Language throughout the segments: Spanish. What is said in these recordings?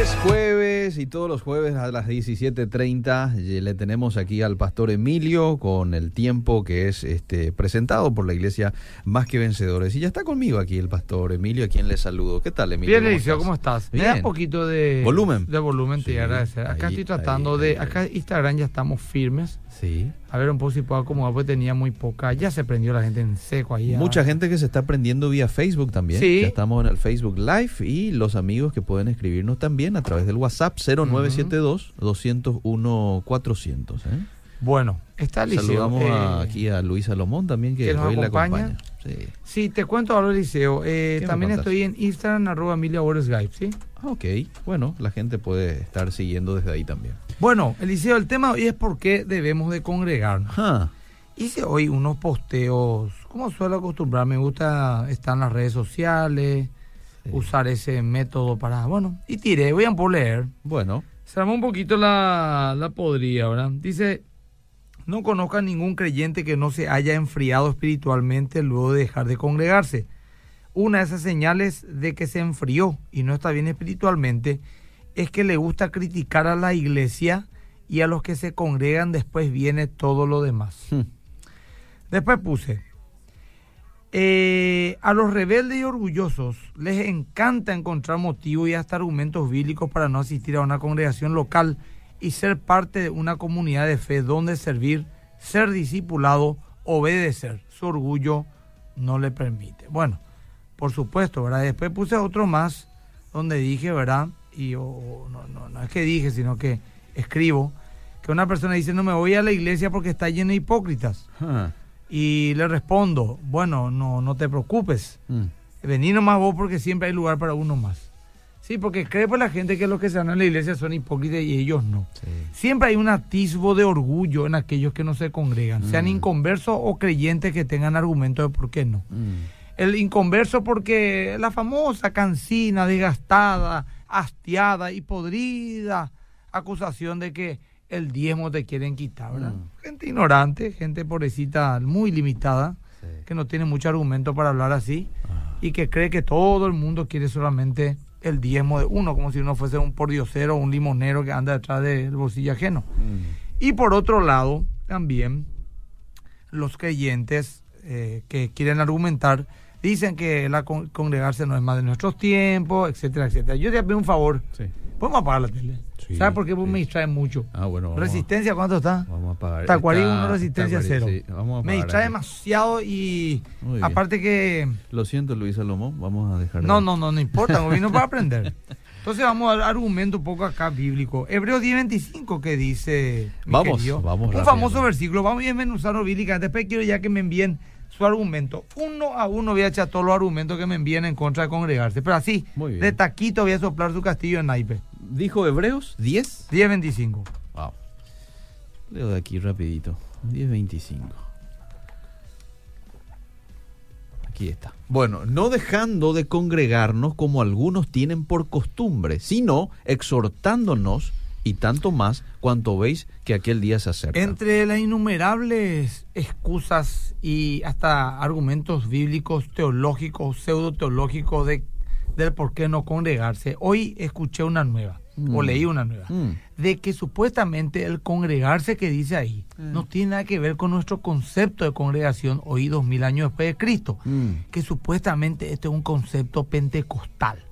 Es jueves y todos los jueves a las 17.30 le tenemos aquí al pastor Emilio con el tiempo que es este presentado por la iglesia Más que Vencedores. Y ya está conmigo aquí el pastor Emilio, a quien le saludo. ¿Qué tal, Emilio? Bien, Eliseo, ¿cómo estás? Me da un poquito de volumen. De volumen, te Sí, agradezco. Acá ahí, estoy tratando ahí, de. ahí, Acá Instagram ya estamos firmes. Sí. A ver un poco si puedo acomodar, porque tenía muy poca. Ya se prendió la gente en seco ahí. Mucha gente que se está aprendiendo vía Facebook también. Sí. Ya estamos en el Facebook Live y los amigos que pueden escribirnos también a través del WhatsApp 0972 201 400. ¿eh? Bueno, está Eliseo. Saludamos eh, a- aquí a Luis Salomón también que, que nos hoy la acompaña. acompaña. Sí. Sí, te cuento ahora, Eliseo. Eh, ¿Qué me también estoy en Instagram, arroba Emilia Skype, ¿sí? Ah, Ok, bueno, la gente puede estar siguiendo desde ahí también. Bueno, Eliseo, el tema hoy es por qué debemos de congregarnos. Ah, Hice hoy unos posteos, como suelo acostumbrar, me gusta estar en las redes sociales, Sí. usar ese método para, bueno, y tiré, voy a leer. bueno, Se armó un poquito la, la podría, ¿verdad? Dice, no conozca ningún creyente que no se haya enfriado espiritualmente luego de dejar de congregarse. Una de esas señales de que se enfrió y no está bien espiritualmente es que le gusta criticar a la iglesia y a los que se congregan después viene todo lo demás. Hmm. Después puse, eh, a los rebeldes y orgullosos les encanta encontrar motivos y hasta argumentos bíblicos para no asistir a una congregación local y ser parte de una comunidad de fe donde servir, ser discipulado, obedecer. Su orgullo no le permite. Bueno, por supuesto, ¿verdad? Después puse otro más donde dije, ¿verdad? Y o- no, no, es que dije, sino que escribo, que una persona dice, no me voy a la iglesia porque está llena de hipócritas. ah, Y le respondo, bueno, no, no te preocupes. mm, Vení nomás vos porque siempre hay lugar para uno más. Sí, porque cree por la gente que los que se van a la iglesia son hipócritas y ellos no. sí. Siempre hay un atisbo de orgullo en aquellos que no se congregan, sean Mm. inconversos o creyentes que tengan argumentos de por qué no. Mm, El inconverso porque la famosa cancina, desgastada, hastiada y podrida acusación de que el diezmo te quieren quitar, ¿verdad? Mm. Gente ignorante, gente pobrecita muy limitada, sí. que no tiene mucho argumento para hablar así Ah, y que cree que todo el mundo quiere solamente el diezmo de uno, como si uno fuese un pordiosero o un limonero que anda detrás del bolsillo ajeno. mm, Y por otro lado, también los creyentes eh, que quieren argumentar dicen que la con- congregarse no es más de nuestros tiempos, etcétera, etcétera. Yo te pido un favor, sí. Podemos apagar la tele. Sí, ¿Sabes por qué? Porque sí. me distrae mucho. Ah, bueno. Resistencia, ¿cuánto está? Vamos a apagar. Tacuarí Está- 1, resistencia Tacuarí, 0. sí, vamos a Me distrae demasiado y aparte que... Lo siento, Luis Salomón, vamos a dejar. de- No, no, no, no importa, no vino para aprender. Entonces vamos al argumento un poco acá bíblico. Hebreos 10:25 que dice, Vamos, querido, vamos un rápido. famoso versículo, vamos a desmenuzarlo bíblicamente. Después quiero ya que me envíen su argumento. Uno a uno voy a echar todos los argumentos que me envíen en contra de congregarse. Pero así, de taquito voy a soplar su castillo en naipe. Dijo Hebreos 10. 10:25. Wow. Leo de aquí rapidito. 10.25. Aquí está. Bueno, no dejando de congregarnos como algunos tienen por costumbre, sino exhortándonos y tanto más cuanto veis que aquel día se acerca. Entre las innumerables excusas y hasta argumentos bíblicos, teológicos, pseudo teológicos de, del por qué no congregarse, hoy escuché una nueva, o Mm. leí una nueva, Mm. de que supuestamente el congregarse que dice ahí Mm. no tiene nada que ver con nuestro concepto de congregación hoy dos mil años después de Cristo, que supuestamente este es un concepto pentecostal.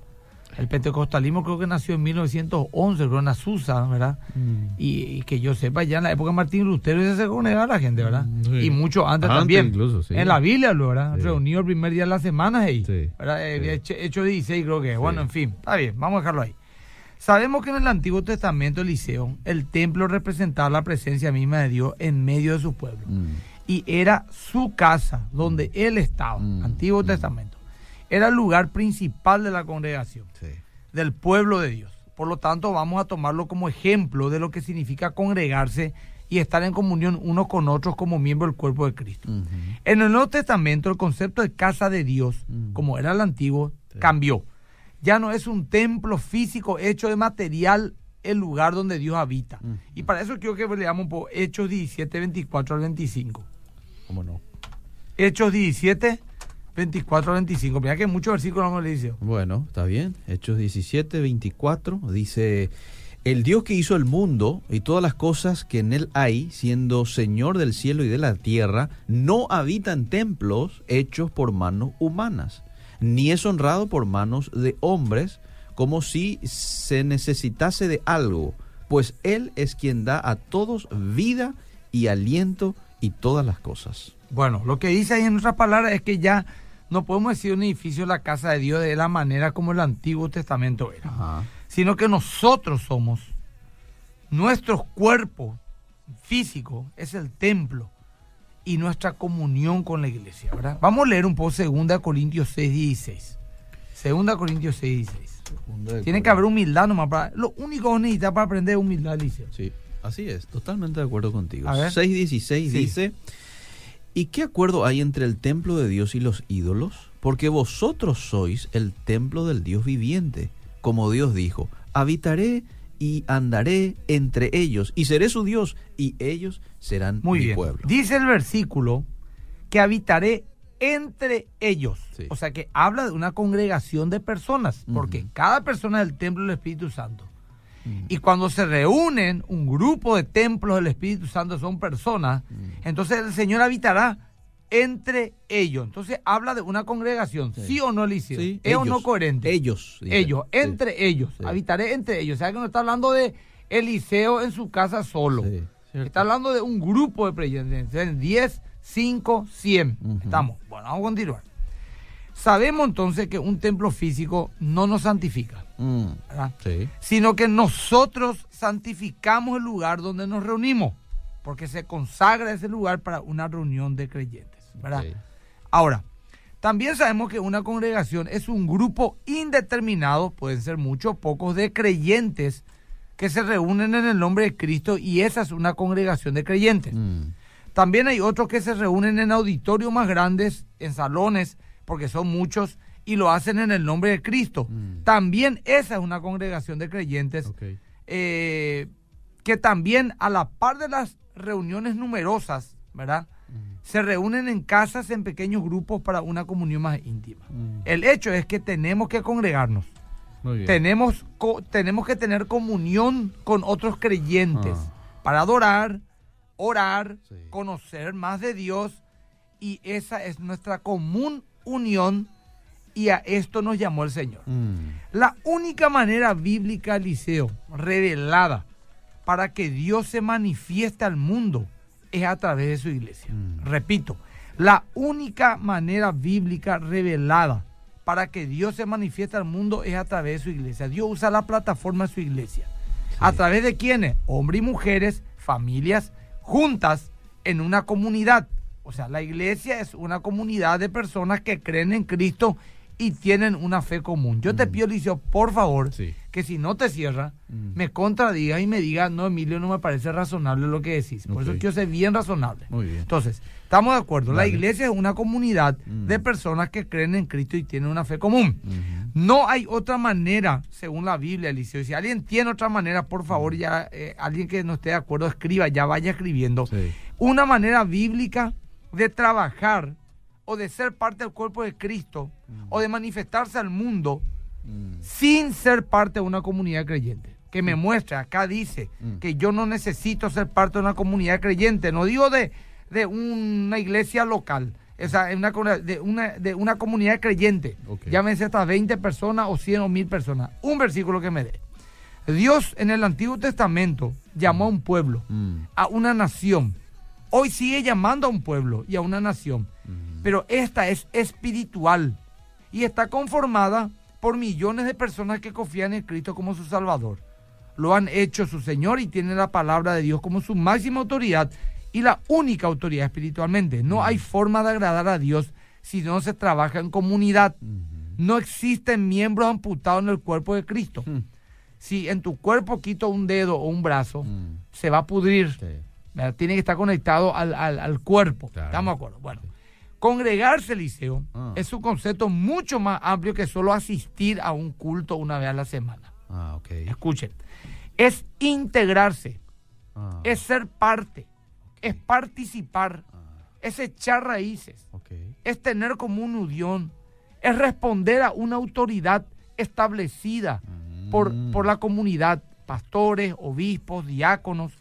El pentecostalismo creo que nació en 1911, creo en Azusa, ¿verdad? Mm. Y, y que yo sepa, ya en la época de Martín Lutero ya se congregaba la gente, ¿verdad? Mm, sí. Y mucho antes, Antes también. incluso, sí. En la Biblia, ¿verdad? Sí. Reunido el primer día de la semana ahí. Sí, ¿verdad? Hecho, hecho 16 creo que. Bueno, en fin, está bien, vamos a dejarlo ahí. Sabemos que en el Antiguo Testamento, Eliseo, el templo representaba la presencia misma de Dios en medio de su pueblo. Mm. Y era su casa, donde él estaba, Mm, Antiguo. Testamento. Era el lugar principal de la congregación Sí. del pueblo de Dios. Por lo tanto, vamos a tomarlo como ejemplo de lo que significa congregarse y estar en comunión unos con otros como miembro del cuerpo de Cristo. En el Nuevo Testamento, el concepto de casa de Dios, como era el antiguo, Sí. cambió. Ya no es un templo físico hecho de material el lugar donde Dios habita. Y para eso quiero que leamos un poco Hechos 17, 24 al 25. ¿Cómo no? Hechos 17, 24 25. Mira que muchos versículos no le dice. Bueno, está bien. Hechos 17, 24 dice, el Dios que hizo el mundo y todas las cosas que en él hay, siendo Señor del cielo y de la tierra, no habita en templos hechos por manos humanas, ni es honrado por manos de hombres, como si se necesitase de algo, pues Él es quien da a todos vida y aliento y todas las cosas. Bueno, lo que dice ahí en otras palabras es que ya no podemos decir un edificio la casa de Dios de la manera como el Antiguo Testamento era, Ajá. sino que nosotros somos, nuestro cuerpo físico es el templo y nuestra comunión con la iglesia, ¿verdad? Vamos a leer un poco 2 Corintios 6, 16. 2 Corintios 6, 16. Tiene que haber humildad nomás. Para, lo único que necesita para aprender es humildad, Eliseo. Sí, así es, totalmente de acuerdo contigo. A ver. 6.16 Sí. dice, ¿y qué acuerdo hay entre el templo de Dios y los ídolos? Porque vosotros sois el templo del Dios viviente, como Dios dijo, habitaré y andaré entre ellos, y seré su Dios, y ellos serán Muy mi bien. pueblo. Dice el versículo que habitaré entre ellos. Sí. O sea que habla de una congregación de personas, porque cada persona es el templo del Espíritu Santo. Mm. Y cuando se reúnen un grupo de templos del Espíritu Santo son personas, Mm. entonces el Señor habitará entre ellos. Entonces habla de una congregación, ¿sí, Sí. o no, Eliseo? Sí, ¿Es o no coherente? Ellos. dice. ellos, Sí. entre ellos, Sí. habitaré entre ellos. O sea que no está hablando de Eliseo en su casa solo. Está hablando de un grupo de creyentes, 10, 5, 100. Ujú. Estamos. Bueno, vamos a continuar. Sabemos entonces que un templo físico no nos santifica, Mm, sino que nosotros santificamos el lugar donde nos reunimos, porque se consagra ese lugar para una reunión de creyentes. Ahora, también sabemos que una congregación es un grupo indeterminado, pueden ser muchos, pocos, de creyentes que se reúnen en el nombre de Cristo y esa es una congregación de creyentes. Mm, También hay otros que se reúnen en auditorios más grandes, en salones, porque son muchos, y lo hacen en el nombre de Cristo. Mm. También esa es una congregación de creyentes eh, que también a la par de las reuniones numerosas, ¿verdad? Se reúnen en casas en pequeños grupos para una comunión más íntima. Mm, El hecho es que tenemos que congregarnos, Muy bien. tenemos, co- tenemos que tener comunión con otros creyentes Ah. para adorar, orar, Sí. conocer más de Dios y esa es nuestra común unión y a esto nos llamó el Señor. Mm, La única manera bíblica, Eliseo, revelada para que Dios se manifieste al mundo es a través de su iglesia. Mm. Repito, la única manera bíblica revelada para que Dios se manifieste al mundo es a través de su iglesia. Dios usa la plataforma de su iglesia. ¿A través de quiénes? Hombres y mujeres, familias, juntas en una comunidad. O sea, la iglesia es una comunidad de personas que creen en Cristo y tienen una fe común. Yo te pido, Eliseo, por favor, Sí. que si no te cierra, Mm. me contradigas y me digas, no, Emilio, no me parece razonable lo que decís. Por eso Ok. quiero ser bien razonable. Muy bien. Entonces, estamos de acuerdo. La iglesia es una comunidad Mm. de personas que creen en Cristo y tienen una fe común. No hay otra manera, según la Biblia, Eliseo. Si alguien tiene otra manera, por favor, ya eh, alguien que no esté de acuerdo, escriba, ya vaya escribiendo. Sí. Una manera bíblica de trabajar o de ser parte del cuerpo de Cristo o de manifestarse al mundo Mm, sin ser parte de una comunidad creyente. Que me muestre, acá dice Mm. que yo no necesito ser parte de una comunidad creyente. No digo de, de una iglesia local, esa, una, co- de, una, de una comunidad creyente. Ok. Llámese hasta 20 personas o 100 o 1000 personas. Un versículo que me dé. Dios en el Antiguo Testamento llamó a un pueblo, mm, a una nación. Hoy sigue llamando a un pueblo y a una nación. mm. Pero esta es espiritual y está conformada por millones de personas que confían en Cristo como su Salvador. Lo han hecho su Señor y tienen la palabra de Dios como su máxima autoridad y la única autoridad espiritualmente. No hay forma de agradar a Dios si no se trabaja en comunidad. No existen miembros amputados en el cuerpo de Cristo. Mm. Si en tu cuerpo quito un dedo o un brazo, Mm. se va a pudrir. Tiene que estar conectado al, al- al cuerpo. Claro. ¿Estamos de acuerdo? Bueno, congregarse, Liceo, Ah. es un concepto mucho más amplio que solo asistir a un culto una vez a la semana. Ah. Escuchen, es integrarse, Ah, es ser parte, es participar, es echar raíces, es tener como un unión, es responder a una autoridad establecida por, Mm. por la comunidad, pastores, obispos, diáconos,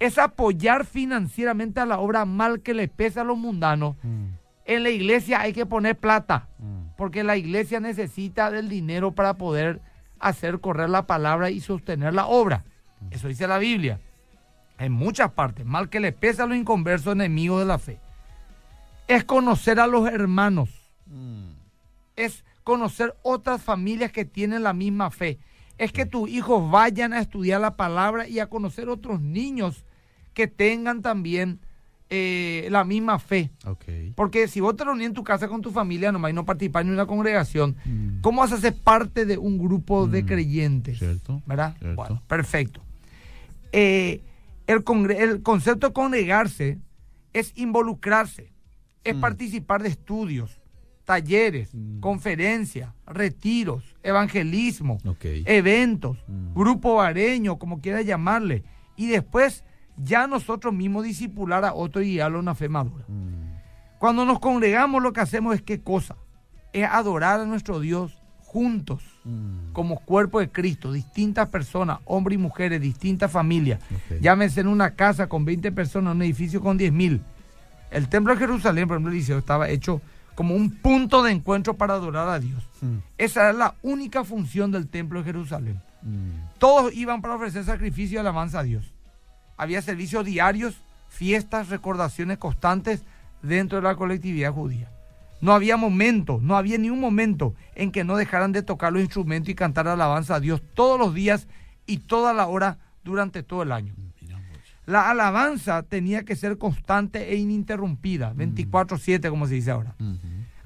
es apoyar financieramente a la obra mal que le pesa a los mundanos. Mm. En la iglesia hay que poner plata, Mm. porque la iglesia necesita del dinero para poder hacer correr la palabra y sostener la obra. Eso dice la Biblia. En muchas partes, mal que le pesa a los inconversos enemigos de la fe. Es conocer a los hermanos, Mm. es conocer otras familias que tienen la misma fe. Es que tus hijos vayan a estudiar la palabra y a conocer otros niños que tengan también eh, la misma fe. Porque si vos te reunís en tu casa con tu familia nomás y no participás en una congregación, Mm. ¿cómo vas a ser parte de un grupo de Mm, creyentes? cierto, ¿Verdad? cierto. Bueno, perfecto. Eh, el, el concepto de congregarse es involucrarse, es Mm. participar de estudios, talleres, conferencias, retiros, evangelismo, eventos, grupo vareño, como quieras llamarle, y después ya nosotros mismos discipular a otro y guiarlo a una fe madura. Mm. Cuando nos congregamos lo que hacemos es qué cosa? Es adorar a nuestro Dios juntos, Mm. como cuerpo de Cristo, distintas personas, hombres y mujeres, distintas familias. Ok. Llámese en una casa con 20 personas, un edificio con 10 mil. El templo de Jerusalén, por ejemplo, estaba hecho como un punto de encuentro para adorar a Dios. Mm. Esa era la única función del templo de Jerusalén. Todos iban para ofrecer sacrificio y alabanza a Dios. Había servicios diarios, fiestas, recordaciones constantes dentro de la colectividad judía. No había momento, no había ni un momento en que no dejaran de tocar los instrumentos y cantar alabanza a Dios todos los días y toda la hora durante todo el año. Vos. La alabanza tenía que ser constante e ininterrumpida, 24/7 como se dice ahora.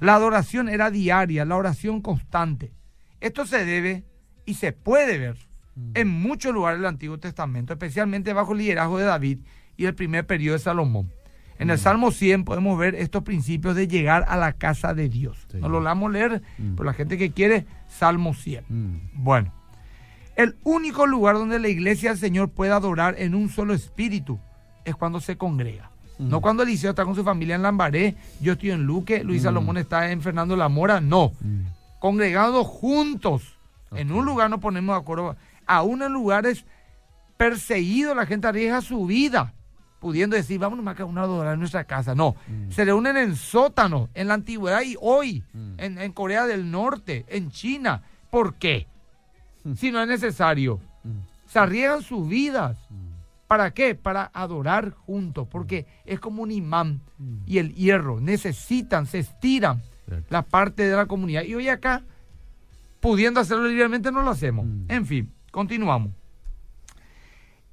La adoración era diaria, la oración constante. Esto se debe y se puede ver en muchos lugares del Antiguo Testamento, especialmente bajo el liderazgo de David y el primer periodo de Salomón. En el Salmo 100 podemos ver estos principios de llegar a la casa de Dios. Sí. No lo vamos a leer, Mm. por la gente que quiere, Salmo 100. Mm. Bueno, el único lugar donde la iglesia del Señor puede adorar en un solo espíritu es cuando se congrega. Mm. No cuando Eliseo está con su familia en Lambaré, yo estoy en Luque, Luis Mm. Salomón está en Fernando La Mora, no. Mm. Congregados juntos. En un lugar nos ponemos de acuerdo. Aún en lugares perseguidos la gente arriesga su vida, pudiendo decir, vamos nomás que una adorar en nuestra casa. No, Mm. se reúnen en sótanos, en la antigüedad y hoy, Mm. en, en Corea del Norte, en China. ¿Por qué? Mm. Si no es necesario. Se arriesgan sus vidas. ¿Para qué? Para adorar juntos, porque es como un imán y el hierro. Necesitan, se estiran Cierto. la parte de la comunidad. Y hoy acá, pudiendo hacerlo libremente, no lo hacemos. En fin, continuamos.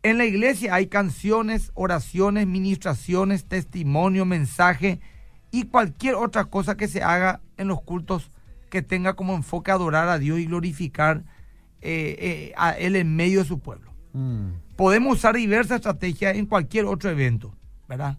En la iglesia hay canciones, oraciones, ministraciones, testimonio, mensaje y cualquier otra cosa que se haga en los cultos que tenga como enfoque adorar a Dios y glorificar eh, eh, a Él en medio de su pueblo Mm. podemos usar diversas estrategias en cualquier otro evento, ¿verdad?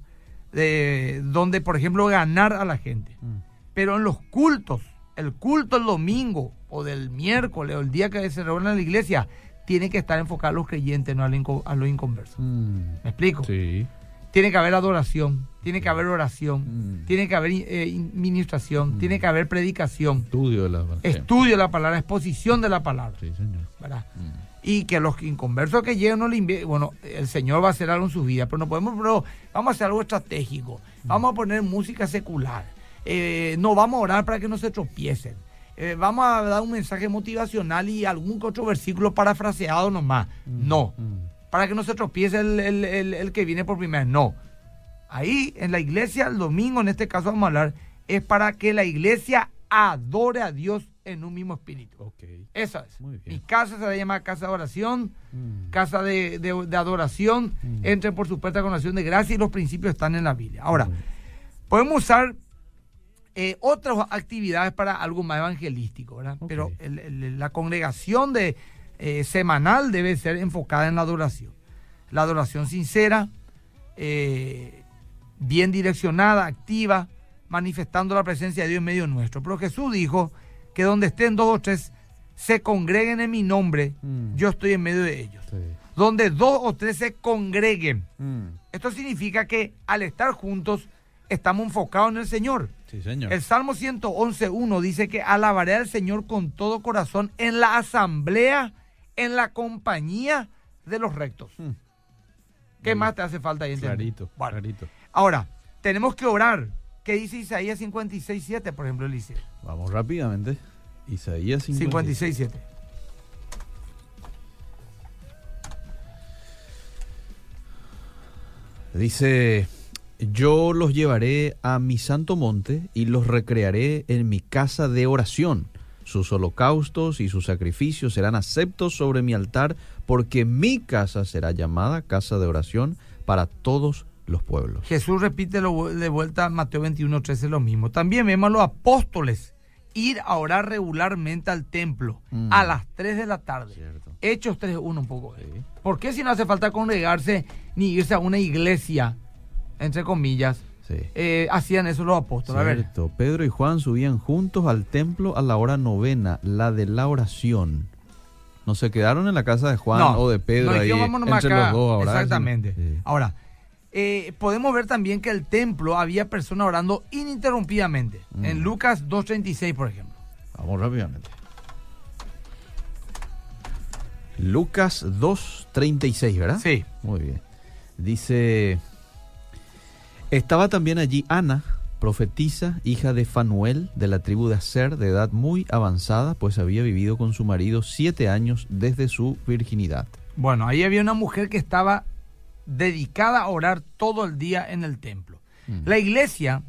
De- donde, por ejemplo, ganar a la gente. Mm. Pero en los cultos, el culto el domingo o del miércoles o el día que se reúnen en la iglesia, tiene que estar enfocado a los creyentes, no a los inco- a los inconversos. Mm. ¿Me explico? Sí. Tiene que haber adoración, tiene que haber oración, Mm. tiene que haber eh, in- ministración, Mm. tiene que haber predicación, Estudio de la estudio de la palabra, exposición de la palabra, Sí, señor. ¿verdad? Mm. y que los inconversos que lleguen no le bueno, el Señor va a hacer algo en sus vidas, pero no podemos, pero vamos a hacer algo estratégico, vamos a poner música secular, eh, no vamos a orar para que no se tropiecen, eh, vamos a dar un mensaje motivacional y algún otro versículo parafraseado nomás, no, Mm. para que no se tropiece el, el- el- el que viene por primera vez, no. Ahí en la iglesia, el domingo en este caso vamos a hablar, es para que la iglesia adore a Dios en un mismo espíritu. Ok. Esa es. Muy bien. Mi casa se va a llamar casa de oración, Mm. casa de, de- de adoración, Mm. entre por su puerta con oración de gracia y los principios están en la Biblia. Ahora, podemos usar eh, otras actividades para algo más evangelístico, ¿verdad? Pero el- el- la congregación de, eh, semanal debe ser enfocada en la adoración. La adoración sincera, eh, bien direccionada, activa, manifestando la presencia de Dios en medio nuestro. Pero Jesús dijo que donde estén dos o tres se congreguen en mi nombre, Mm. yo estoy en medio de ellos. Sí. Donde dos o tres se congreguen. Mm. Esto significa que al estar juntos estamos enfocados en el Señor. Sí, señor. El Salmo 111.1 dice que alabaré al Señor con todo corazón en la asamblea, en la compañía de los rectos. Hmm. ¿Qué más te hace falta ahí? Clarito, Bueno. clarito. Ahora, tenemos que orar. ¿Qué dice Isaías 56.7, por ejemplo, Eliseo? Vamos rápidamente. Isaías 56. 56.7. Dice, yo los llevaré a mi santo monte y los recrearé en mi casa de oración. Sus holocaustos y sus sacrificios serán aceptos sobre mi altar, porque mi casa será llamada casa de oración para todos los pueblos. Jesús repite lo- de vuelta Mateo 21.13 lo mismo. También vemos a los apóstoles ir a orar regularmente al templo Mm. a las 3 de la tarde. Cierto. Hechos 3.1 un poco. Sí. ¿Por qué si no hace falta congregarse ni irse a una iglesia, entre comillas, Sí. eh, hacían eso los apóstoles? A ver. Pedro y Juan subían juntos al templo a la hora novena, la de la oración. No se quedaron en la casa de Juan No, o de Pedro no, ahí entre acá. los dos ahora. Exactamente. Sí. Ahora, eh, podemos ver también que el templo había personas orando ininterrumpidamente. Mm. En Lucas 2.36, por ejemplo. Vamos rápidamente. Lucas 2.36, ¿verdad? Sí. Muy bien. Dice, estaba también allí Ana, profetisa, hija de Fanuel, de la tribu de Aser, de edad muy avanzada, pues había vivido con su marido siete años desde su virginidad. Bueno, ahí había una mujer que estaba dedicada a orar todo el día en el templo. Mm. La iglesia,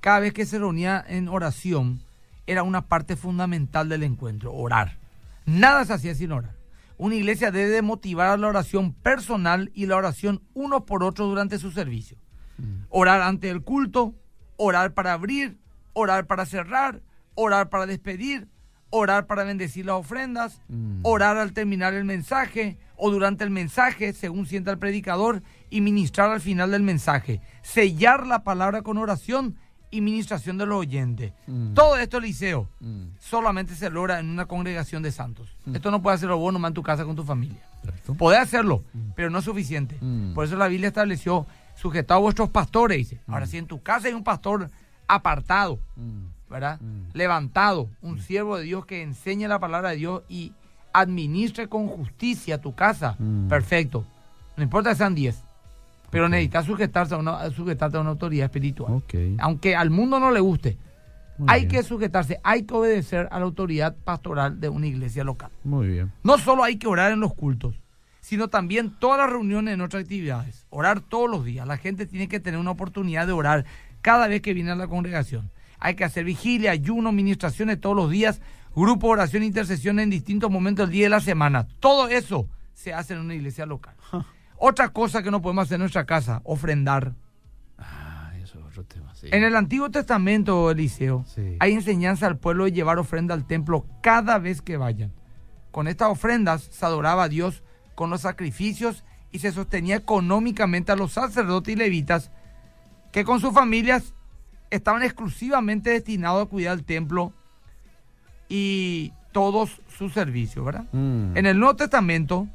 cada vez que se reunía en oración, era una parte fundamental del encuentro, orar. Nada se hacía sin orar. Una iglesia debe motivar a la oración personal y la oración uno por otro durante su servicio. Orar ante el culto, orar para abrir, orar para cerrar, orar para despedir, orar para bendecir las ofrendas, Mm. orar al terminar el mensaje o durante el mensaje, según sienta el predicador, y ministrar al final del mensaje. Sellar la palabra con oración y ministración de los oyentes. Mm. Todo esto, Mm. solamente se logra en una congregación de santos. Esto no puede hacerlo vos nomás en tu casa con tu familia. Podés hacerlo, pero no es suficiente. Mm. Por eso la Biblia estableció, sujetado a vuestros pastores, dice. Ahora, si en tu casa hay un pastor apartado, Mm. ¿verdad? Mm. Levantado, un siervo de Dios que enseñe la palabra de Dios y administre con justicia tu casa, Mm. perfecto. No importa que sean 10, pero necesitas sujetarse a una, sujetarte a una autoridad espiritual. Aunque al mundo no le guste, Muy hay bien. que sujetarse, hay que obedecer a la autoridad pastoral de una iglesia local. Muy bien. No solo hay que orar en los cultos, sino también todas las reuniones en otras actividades. Orar todos los días. La gente tiene que tener una oportunidad de orar cada vez que viene a la congregación. Hay que hacer vigilia, ayuno, ministraciones todos los días, grupo de oración e intercesión en distintos momentos del día de la semana. Todo eso se hace en una iglesia local. Otra cosa que no podemos hacer en nuestra casa, ofrendar. Ah, eso es otro tema. sí. En el Antiguo Testamento, Eliseo, Sí. hay enseñanza al pueblo de llevar ofrenda al templo cada vez que vayan. Con estas ofrendas se adoraba a Dios con los sacrificios y se sostenía económicamente a los sacerdotes y levitas que con sus familias estaban exclusivamente destinados a cuidar el templo y todos sus servicios, ¿verdad? Mm. En el Nuevo Testamento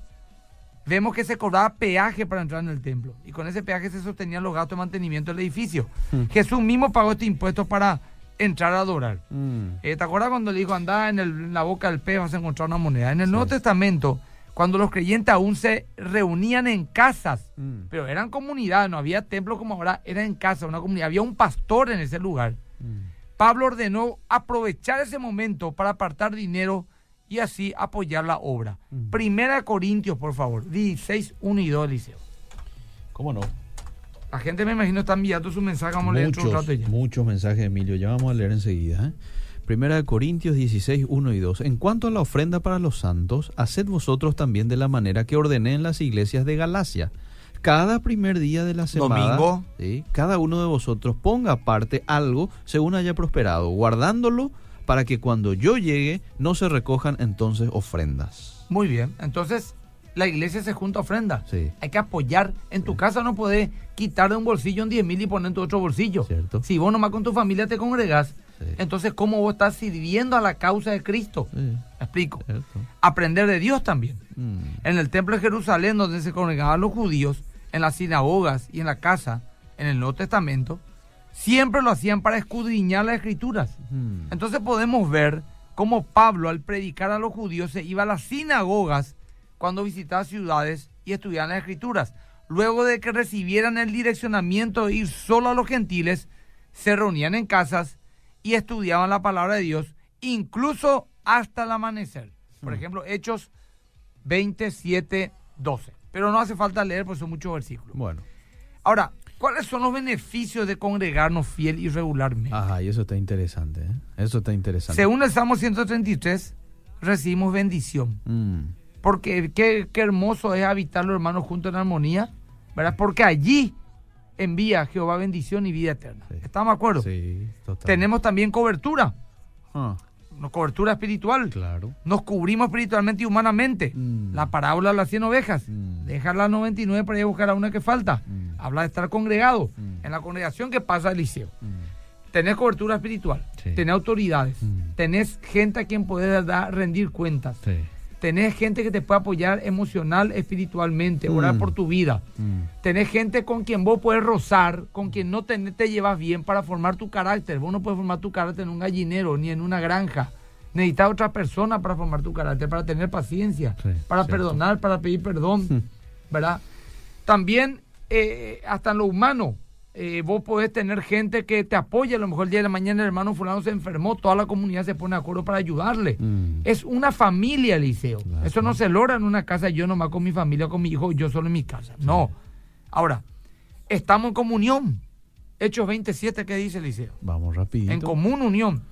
vemos que se cobraba peaje para entrar en el templo y con ese peaje se sostenían los gastos de mantenimiento del edificio. Hmm. Jesús mismo pagó este impuesto para entrar a adorar. Mm. Eh, ¿Te acuerdas cuando le dijo, anda en, el- en la boca del pez vas a encontrar una moneda? En el Sí. Nuevo Testamento, cuando los creyentes aún se reunían en casas, Mm. pero eran comunidades, no había templo como ahora, era en casa, una comunidad, había un pastor en ese lugar. Mm. Pablo ordenó aprovechar ese momento para apartar dinero y así apoyar la obra. Mm. Primera de Corintios, por favor, 16, 1 y 2, Eliseo. ¿Cómo no? La gente me imagino está enviando su mensaje, vamos a leer otro rato Muchos, ya. muchos mensajes, Emilio. Ya vamos a leer enseguida. ¿eh? Primera de Corintios 16, 1 y 2. En cuanto a la ofrenda para los santos, haced vosotros también de la manera que ordené en las iglesias de Galacia. Cada primer día de la semana, Domingo. ¿sí? cada uno de vosotros ponga aparte algo según haya prosperado, guardándolo para que cuando yo llegue no se recojan entonces ofrendas. Muy bien, entonces la iglesia se junta a ofrenda. Sí. Hay que apoyar. En tu casa no podés quitar de un bolsillo en 10 mil y poner en tu otro bolsillo. Cierto. Si vos nomás con tu familia te congregás, Sí. entonces ¿cómo vos estás sirviendo a la causa de Cristo? Sí, ¿Me explico? cierto. Aprender de Dios también. Mm. En el templo de Jerusalén, donde se congregaban los judíos, en las sinagogas y en la casa, en el Nuevo Testamento, siempre lo hacían para escudriñar las escrituras. Mm. Entonces podemos ver cómo Pablo al predicar a los judíos se iba a las sinagogas cuando visitaba ciudades y estudiaba las escrituras. Luego de que recibieran el direccionamiento de ir solo a los gentiles, se reunían en casas y estudiaban la palabra de Dios, incluso hasta el amanecer. Por ejemplo, Hechos 27, 12. Pero no hace falta leer, porque son muchos versículos. Bueno. Ahora, ¿cuáles son los beneficios de congregarnos fiel y regularmente? Ajá, y eso está interesante, ¿eh? Eso está interesante. Según el Salmo 133, recibimos bendición. Mm. Porque qué, qué hermoso es habitar los hermanos juntos en armonía, ¿verdad? Porque allí envía Jehová bendición y vida eterna. Sí. ¿Estamos de acuerdo? Sí, total. Tenemos también cobertura, Ah, cobertura espiritual. claro. Nos cubrimos espiritualmente y humanamente. Mm. La parábola de las 100 ovejas. Mm. Dejar las 99 para ir a buscar a una que falta. Mm. Habla de estar congregado. Mm. En la congregación que pasa el liceo. Tenés cobertura espiritual. Sí. Tenés autoridades. Tenés gente a quien poder dar, rendir cuentas. Sí. Tenés gente que te puede apoyar emocional, espiritualmente, orar Mm. por tu vida. Mm. Tenés gente con quien vos puedes rozar, con quien no te, te llevas bien para formar tu carácter. Vos no puedes formar tu carácter en un gallinero ni en una granja. Necesitas otra persona para formar tu carácter, para tener paciencia, Sí, para cierto. perdonar, para pedir perdón, Mm. ¿verdad? También, eh, hasta en lo humano, eh, vos podés tener gente que te apoya. A lo mejor el día de la mañana el hermano fulano se enfermó, toda la comunidad se pone de acuerdo para ayudarle. Mm. Es una familia, Eliseo. Claro. Eso no se logra en una casa, yo nomás con mi familia, con mi hijo, yo solo en mi casa. No. Ahora, estamos en comunión. Hechos 27, ¿qué dice Eliseo? Vamos rapidito. En común unión.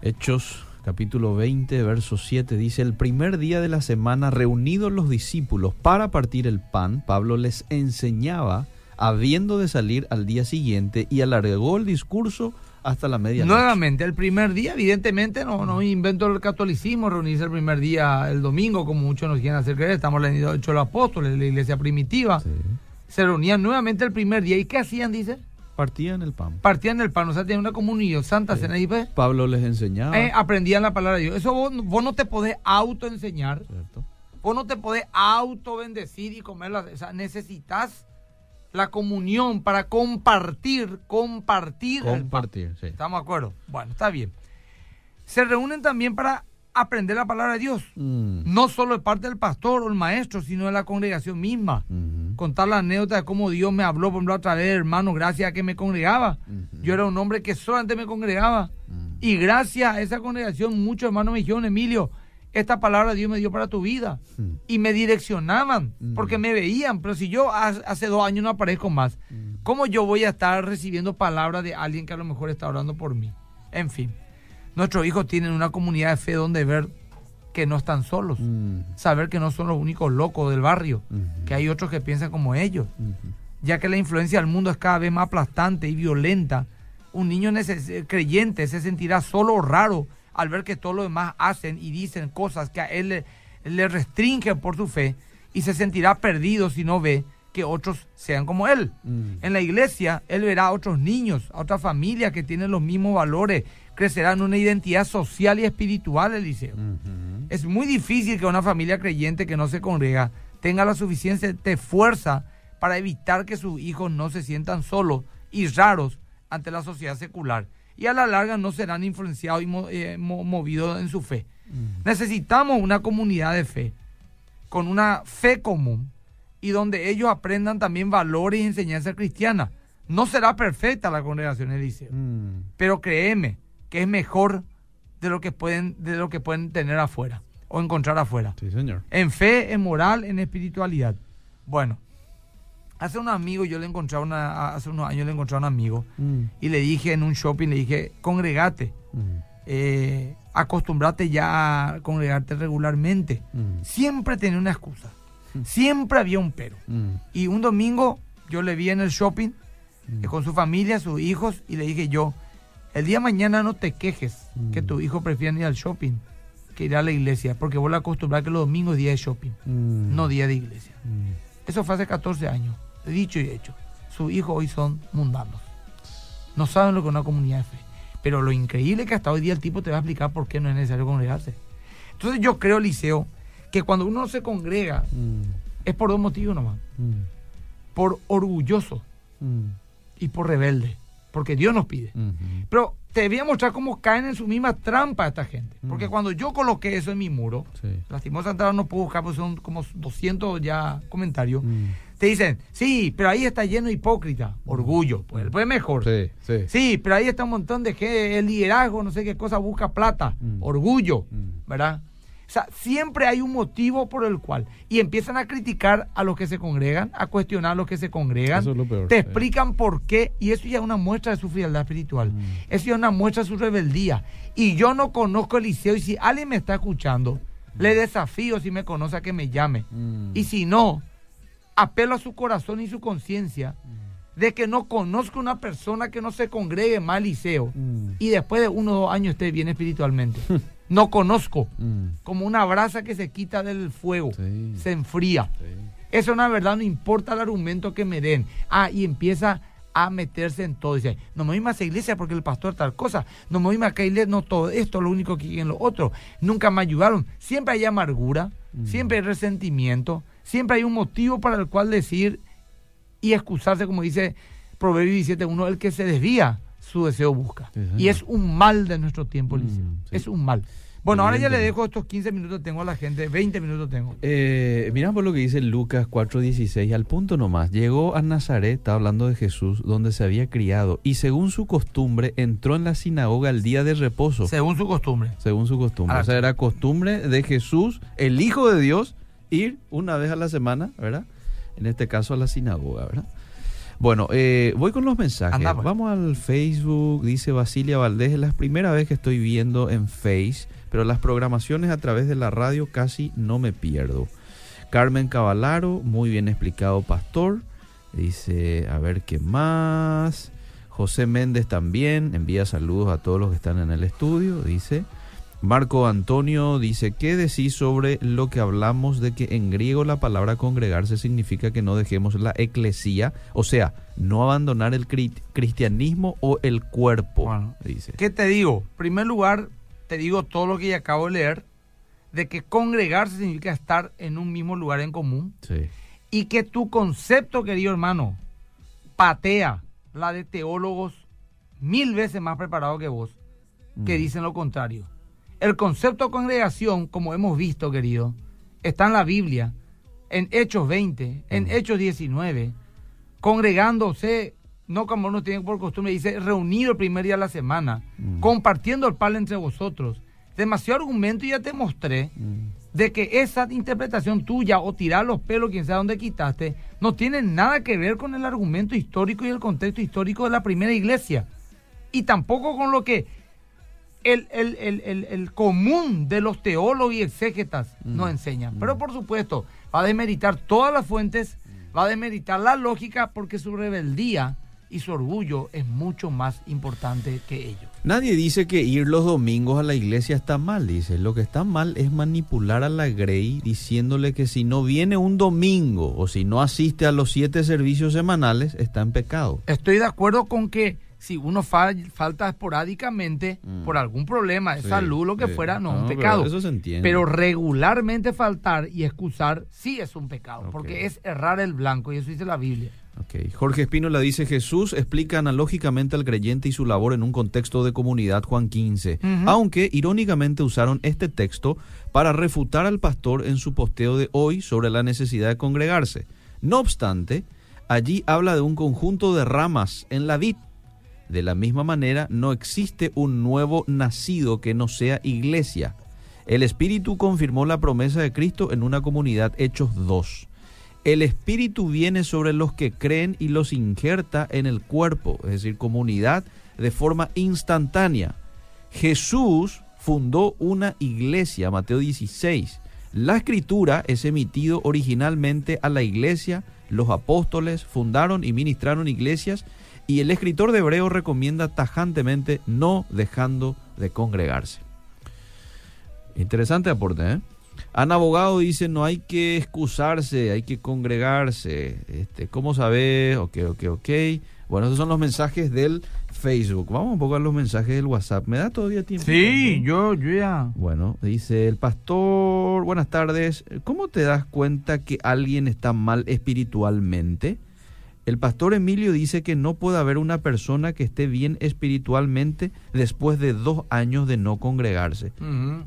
Hechos capítulo 20, verso 7 dice, el primer día de la semana, reunidos los discípulos para partir el pan, Pablo les enseñaba, habiendo de salir al día siguiente, y alargó el discurso hasta la medianoche. Nuevamente, el primer día, evidentemente, no, no invento el catolicismo, reunirse el primer día, el domingo, como muchos nos quieren hacer creer. Estamos leyendo Hechos de los Apóstoles, la iglesia primitiva. Sí. Se reunían nuevamente el primer día. ¿Y qué hacían, dice? Partían el pan. Partían el pan, o sea, tenían una comunión, santa Sí. cena y pues, Pablo les enseñaba. eh, aprendían la palabra de Dios. Eso vos, vos no te podés autoenseñar. ¿cierto? Vos no te podés auto bendecir y comerla. O sea, necesitas la comunión para compartir, compartir. Compartir, sí. ¿Estamos de acuerdo? Bueno, está bien. Se reúnen también para aprender la palabra de Dios. Mm. No solo de parte del pastor o el maestro, sino de la congregación misma. Ujú. Contar la anécdota de cómo Dios me habló, por ejemplo, a través de hermano, gracias a que me congregaba. Yo era un hombre que solamente me congregaba. Y gracias a esa congregación, muchos hermanos me dijeron, Emilio, esta palabra Dios me dio para tu vida. Y me direccionaban, porque me veían. Pero si yo ha- hace dos años no aparezco más. ¿cómo yo voy a estar recibiendo palabras de alguien que a lo mejor está orando por mí? En fin, nuestros hijos tienen una comunidad de fe donde ver que no están solos. Mm. Saber que no son los únicos locos del barrio, Ujú. que hay otros que piensan como ellos Ujú. ya que la influencia del mundo es cada vez más aplastante y violenta. Un niño neces- creyente se sentirá solo o raro al ver que todos los demás hacen y dicen cosas que a él le, le restringen por su fe y se sentirá perdido si no ve que otros sean como él. Mm. En la iglesia, él verá a otros niños, a otras familias que tienen los mismos valores, crecerá en una identidad social y espiritual, Eliseo. Ujú. Es muy difícil que una familia creyente que no se congrega tenga la suficiente fuerza para evitar que sus hijos no se sientan solos y raros ante la sociedad secular y a la larga no serán influenciados y eh, mo- movidos en su fe. Mm. Necesitamos una comunidad de fe, con una fe común y donde ellos aprendan también valores y enseñanza cristiana. No será perfecta la congregación Eliseo, Mm. pero créeme que es mejor de lo que pueden, de lo que pueden tener afuera o encontrar afuera. Sí, señor. En fe, en moral, en espiritualidad. Bueno, hace un amigo, yo le encontré una, hace unos años le encontré a un amigo Mm. y le dije en un shopping, le dije, congregate, Mm. eh, acostumbrate ya a congregarte regularmente. Mm. Siempre tenía una excusa, siempre había un pero. Mm. Y un domingo yo le vi en el shopping Mm. eh, con su familia, sus hijos, y le dije yo, el día de mañana no te quejes Mm. que tu hijo prefiere ir al shopping que ir a la iglesia, porque vos le acostumbras que los domingos es día de shopping, Mm. no día de iglesia. Mm. Eso fue hace 14 años, dicho y hecho. Sus hijos hoy son mundanos. No saben lo que es una comunidad de fe. Pero lo increíble es que hasta hoy día el tipo te va a explicar por qué no es necesario congregarse. Entonces yo creo, Liceo, que cuando uno no se congrega Mm. es por dos motivos nomás. Mm. por orgulloso Mm. y por rebelde, porque Dios nos pide. Pero te voy a mostrar cómo caen en su misma trampa esta gente. Porque Mm. cuando yo coloqué eso en mi muro, Sí. lastimosamente no puedo buscar, porque son como 200 ya comentarios, Mm. te dicen, sí, pero ahí está lleno de hipócrita, orgullo, pues, pues mejor. Sí, sí. Sí, pero ahí está un montón de gente, el liderazgo, no sé qué cosa, busca plata, Mm. orgullo, Mm. ¿verdad? O sea, siempre hay un motivo por el cual. Y empiezan a criticar a los que se congregan, a cuestionar a los que se congregan. Eso es lo peor, Te explican por qué. Y eso ya es una muestra de su frialdad espiritual. Mm. Eso ya es una muestra de su rebeldía. Y yo no conozco el liceo. Y si alguien me está escuchando, le desafío si me conoce a que me llame. Mm. Y si no, apelo a su corazón y su conciencia de que no conozco una persona que no se congregue más al liceo Mm. y después de uno o dos años esté bien espiritualmente. no conozco. Mm. Como una brasa que se quita del fuego, Sí. se enfría. Sí. Eso una verdad, no importa el argumento que me den. Ah, y empieza a meterse en todo. Dice, no me voy más a iglesia porque el pastor tal cosa. No me voy más a iglesia, no todo esto, lo único que quieren lo otro. Nunca me ayudaron. Siempre hay amargura, siempre hay resentimiento, siempre hay un motivo para el cual decir y excusarse, como dice Proverbio 17.1, el que se desvía, su deseo busca. Sí, y es un mal de nuestro tiempo, Mm, Liceo. sí. Es un mal. Bueno, ahora ya le dejo estos 15 minutos, tengo a la gente, 20 minutos tengo. Eh, mira por lo que dice Lucas 4:16, al punto nomás. Llegó a Nazaret, está hablando de Jesús, donde se había criado, y según su costumbre entró en la sinagoga el día de reposo. Según su costumbre. Según su costumbre. Ah, o sea, era costumbre de Jesús, el Hijo de Dios, ir una vez a la semana, ¿verdad? En este caso a la sinagoga, ¿verdad? Bueno, eh, voy con los mensajes. Anda, pues. Vamos al Facebook, dice Basilia Valdés, es la primera vez que estoy viendo en Face, pero las programaciones a través de la radio casi no me pierdo. Carmen Cavalaro, muy bien explicado, pastor. Dice, a ver qué más. José Méndez también envía saludos a todos los que están en el estudio, dice. Marco Antonio dice, ¿qué decís sobre lo que hablamos de que en griego la palabra congregarse significa que no dejemos la eclesía, o sea, no abandonar el cri- cristianismo o el cuerpo? Bueno. dice. ¿Qué te digo? En primer lugar, te digo todo lo que ya acabo de leer, de que congregarse significa estar en un mismo lugar en común Sí. y que tu concepto, querido hermano, patea la de teólogos mil veces más preparados que vos, que Mm. dicen lo contrario. El concepto de congregación, como hemos visto, querido, está en la Biblia, en Hechos 20, en. Hechos 19, congregándose, no como uno tiene por costumbre, dice reunido el primer día de la semana, compartiendo el pan entre vosotros. Demasiado argumento y ya te mostré de que esa interpretación tuya o tirar los pelos, quien sea donde quitaste, no tiene nada que ver con el argumento histórico y el contexto histórico de la primera iglesia. Y tampoco con lo que el, el- el- el- el común de los teólogos y exégetas nos enseñan. Pero por supuesto, va a demeritar todas las fuentes, va a demeritar la lógica porque su rebeldía y su orgullo es mucho más importante que ello. Nadie dice que ir los domingos a la iglesia está mal, dice. Lo que está mal es manipular a la Grey diciéndole que si no viene un domingo o si no asiste a los siete servicios semanales, está en pecado. Estoy de acuerdo con que si uno fal- falta esporádicamente Mm. por algún problema de Sí, salud, lo que sí. fuera, no es No, un pero pecado. eso se entiende. Pero regularmente faltar y excusar sí es un pecado, porque es errar el blanco, y eso dice la Biblia. Ok. Jorge Espínola dice Jesús explica analógicamente al creyente y su labor en un contexto de comunidad Juan 15, Ujú. aunque irónicamente usaron este texto para refutar al pastor en su posteo de hoy sobre la necesidad de congregarse. No obstante, allí habla de un conjunto de ramas en la vid. De la misma manera, no existe un nuevo nacido que no sea iglesia. El Espíritu confirmó la promesa de Cristo en una comunidad Hechos 2. El Espíritu viene sobre los que creen y los injerta en el cuerpo, es decir, comunidad, de forma instantánea. Jesús fundó una iglesia, Mateo 16. La escritura es emitido originalmente a la iglesia, los apóstoles fundaron y ministraron iglesias y el escritor de Hebreo recomienda tajantemente no dejando de congregarse. Interesante aporte, ¿eh? Ana Abogado dice, no hay que excusarse, hay que congregarse. Este, ¿Cómo sabes? Ok, ok, ok. Bueno, esos son los mensajes del Facebook. Vamos un poco a los mensajes del WhatsApp. ¿Me da todavía tiempo? yo, yo ya. Bueno, dice el pastor, buenas tardes. ¿Cómo te das cuenta que alguien está mal espiritualmente? El pastor Emilio dice que no puede haber una persona que esté bien espiritualmente después de dos años de no congregarse.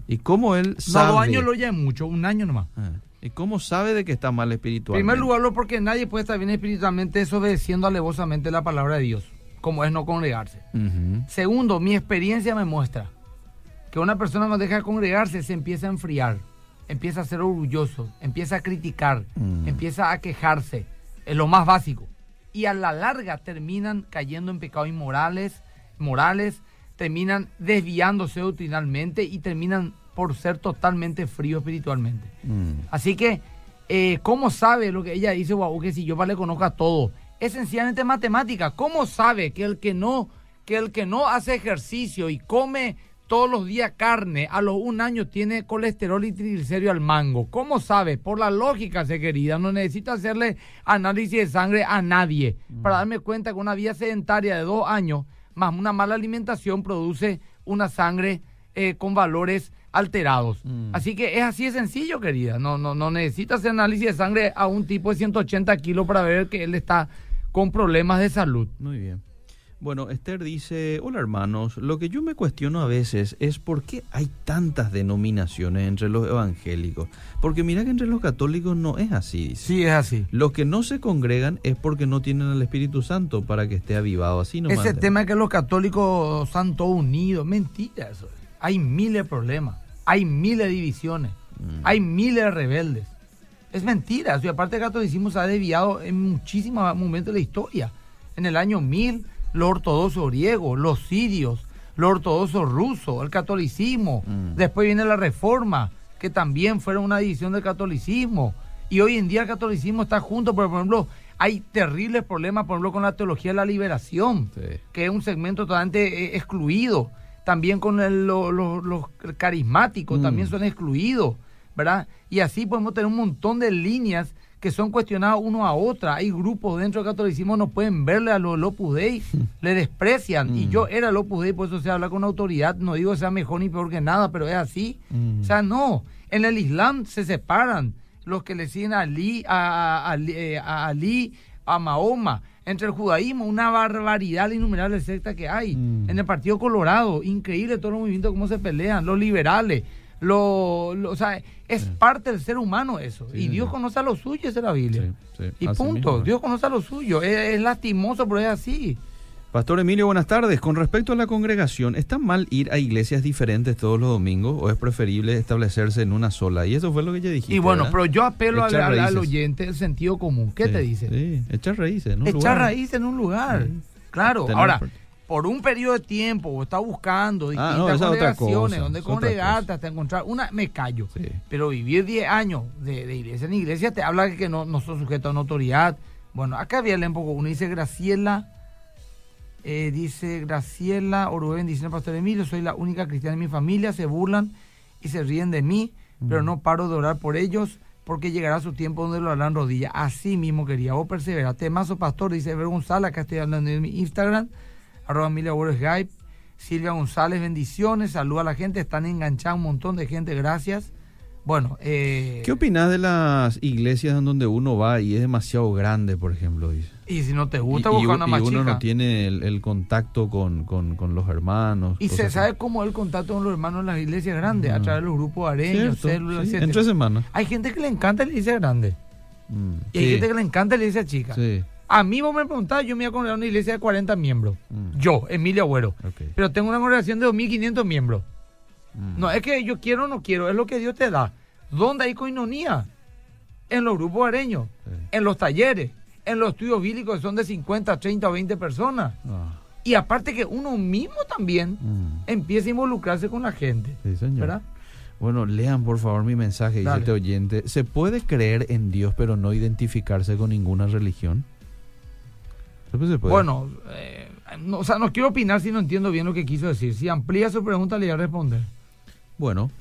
¿Y cómo él No, sabe? dos años lo ya es mucho, un año nomás. Ah, ¿Y cómo sabe de que está mal En espiritualmente? primer lugar, lo porque nadie puede estar bien espiritualmente desobedeciendo alevosamente la palabra de Dios, como es no congregarse. Segundo, mi experiencia me muestra que una persona no deja de congregarse, se empieza a enfriar, empieza a ser orgulloso, empieza a criticar, Mm. empieza a quejarse. Es lo más básico. Y a la larga terminan cayendo en pecados inmorales, morales, terminan desviándose doctrinalmente y terminan por ser totalmente fríos espiritualmente. Mm. Así que, eh, ¿cómo sabe lo que ella dice, guau, que si yo le conozco a todo? Es sencillamente matemática. ¿Cómo sabe que el que no, que el que no hace ejercicio y come todos los días carne, a los un año tiene colesterol y triglicéridos al mango? ¿Cómo sabe? Por la lógica, sé querida. No necesito hacerle análisis de sangre a nadie para darme cuenta que una vida sedentaria de dos años más una mala alimentación produce una sangre eh, con valores alterados. Mm. Así que es así de sencillo, querida. No, no, no necesitas hacer análisis de sangre a un tipo de 180 kilos para ver que él está con problemas de salud. Muy bien. Bueno, Esther dice, hola hermanos, lo que yo me cuestiono a veces es por qué hay tantas denominaciones entre los evangélicos. Porque mira que entre los católicos no es así, dice. Sí, es así. Los que no se congregan es porque no tienen al Espíritu Santo para que esté avivado así nomás. Ese tema que los católicos están todos unidos, mentira eso. Hay miles de problemas, hay miles de divisiones, Mm. hay miles de rebeldes. Es mentira. y aparte el catolicismo se ha desviado en muchísimos momentos de la historia. En el año 1000, los ortodoxos griegos, los sirios, los ortodoxos rusos, el catolicismo. Mm. Después viene la reforma, que también fueron una división del catolicismo. Y hoy en día el catolicismo está junto, pero por ejemplo, hay terribles problemas, por ejemplo, con la teología de la liberación Sí. que es un segmento totalmente eh, excluido. También con el- lo- lo- los carismáticos, Mm. también son excluidos, ¿verdad? Y así podemos tener un montón de líneas que son cuestionadas uno a otra. Hay grupos dentro del catolicismo no pueden verle a los Opus Dei, le desprecian. Y Mm. yo era el Opus Dei, por eso se habla con autoridad. No digo que sea mejor ni peor que nada, pero es así. Mm. O sea, no. En el Islam se separan los que le siguen a Ali, a, a- a Ali, eh, a Ali, a Mahoma. Entre el judaísmo, una barbaridad la innumerable secta que hay. Mm. En el Partido Colorado, increíble todos los movimientos, cómo se pelean. Los liberales, lo, lo- o sea, es parte del ser humano eso. Sí, y Dios conoce a lo suyo, esa es la Biblia. Y así punto. mismo. Dios conoce a lo suyo. Es, es lastimoso, pero es así. Pastor Emilio, buenas tardes. Con respecto a la congregación, ¿está mal ir a iglesias diferentes todos los domingos o es preferible establecerse en una sola? Y eso fue lo que ya dijiste. Y bueno, ¿verdad? pero yo apelo al, raíces. oyente el sentido común. ¿Qué te dice? Sí, echar raíces, ¿no? Echar raíz en un lugar. Claro. Tener Ahora, por un periodo de tiempo, o está buscando Ah, distintas no, es otra congregaciones donde congregarte hasta encontrar una, me callo. Sí. Pero vivir 10 años de, de iglesia en iglesia te habla de que no, no sos sujeto a notoriedad. Bueno, acá había un poco. Uno dice Graciela, eh, dice Graciela Oruben, dice pastor Emilio, soy la única cristiana en mi familia, se burlan y se ríen de mí, pero no paro de orar por ellos porque llegará su tiempo donde lo harán rodillas. Así mismo quería, vos persevera. Temazo Pastor, dice Ver González, acá estoy hablando en mi Instagram, arroba Emilia Guy. Silvia González, bendiciones, saluda a la gente, están enganchados un montón de gente, gracias. Bueno, eh, ¿Qué opinas de las iglesias en donde uno va y es demasiado grande, por ejemplo? Dice? y si no te gusta, y, y busca una y más uno chica. no tiene el, el contacto con, con- con los hermanos. Y se sabe así. cómo es el contacto con los hermanos en las iglesias grandes, a Mm. través de los grupos areños, Cierto, células, sí, etcétera. entre semanas. Hay gente que le encanta la iglesia grande Mm, y hay sí, gente que le encanta la iglesia chica. sí, A mí vos me preguntás, yo me voy a congregar una iglesia de 40 miembros. Mm. Yo, Emilio Agüero. Pero tengo una congregación de 2.500 miembros. mm. No es que yo quiero o no quiero, es lo que Dios te da. ¿Dónde hay coinonía? En los grupos areños, Sí. en los talleres, en los estudios bíblicos que son de 50, 30 o 20 personas. Ah, Y aparte que uno mismo también mm. empieza a involucrarse con la gente. Sí, señor. ¿Verdad? Bueno, lean por favor mi mensaje, dice este oyente. ¿Se puede creer en Dios pero no identificarse con ninguna religión? Puede? Bueno, eh, no, o sea, no quiero opinar si no entiendo bien lo que quiso decir. Si amplía su pregunta, le voy a responder. Bueno,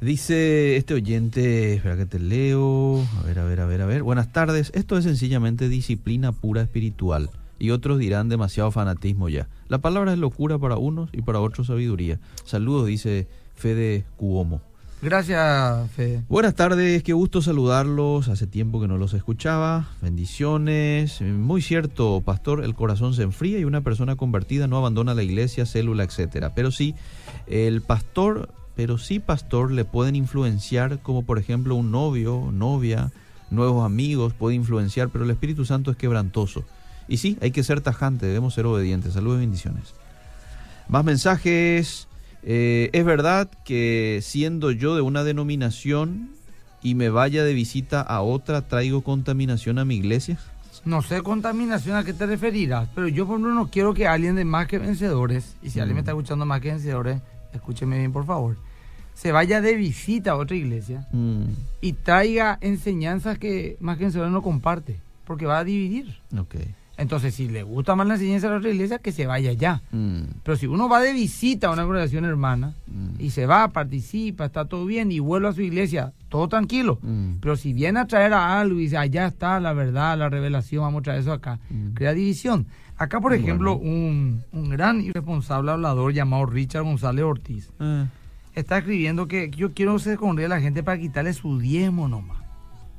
dice este oyente, espera que te leo, a ver, a ver, a ver, a ver. Buenas tardes, esto es sencillamente disciplina pura espiritual. Y otros dirán demasiado fanatismo ya. La palabra es locura para unos y para otros sabiduría. Saludos, dice Fede Cuomo. Gracias, Fede. Buenas tardes, qué gusto saludarlos. Hace tiempo que no los escuchaba. Bendiciones. Muy cierto, pastor, el corazón se enfría y una persona convertida no abandona la iglesia, célula, etcétera. Pero sí, el pastor, pero sí, pastor, le pueden influenciar, como por ejemplo un novio, novia, nuevos amigos, puede influenciar, pero el Espíritu Santo es quebrantoso. Y sí, hay que ser tajante, debemos ser obedientes. Saludos y bendiciones. Más mensajes. Eh, es verdad que siendo yo de una denominación y me vaya de visita a otra, traigo contaminación a mi iglesia. No sé contaminación a qué te referirás, pero yo por ejemplo no quiero que alguien de más que vencedores, y si alguien me está escuchando más que vencedores, escúcheme bien por favor, se vaya de visita a otra iglesia Mm, y traiga enseñanzas que más que vencedores no comparte, porque va a dividir. ok. Entonces, si le gusta más la enseñanza de la otra iglesia, que se vaya ya. Mm, Pero si uno va de visita a una congregación hermana mm, y se va, participa, está todo bien y vuelve a su iglesia, todo tranquilo. mm, Pero si viene a traer a algo y dice, allá está la verdad, la revelación, vamos a traer eso acá, crea división. Acá, por Bueno. ejemplo, un, un gran irresponsable hablador llamado Richard González Ortiz eh, está escribiendo que yo quiero que se congregue a la gente para quitarle su diezmo nomás.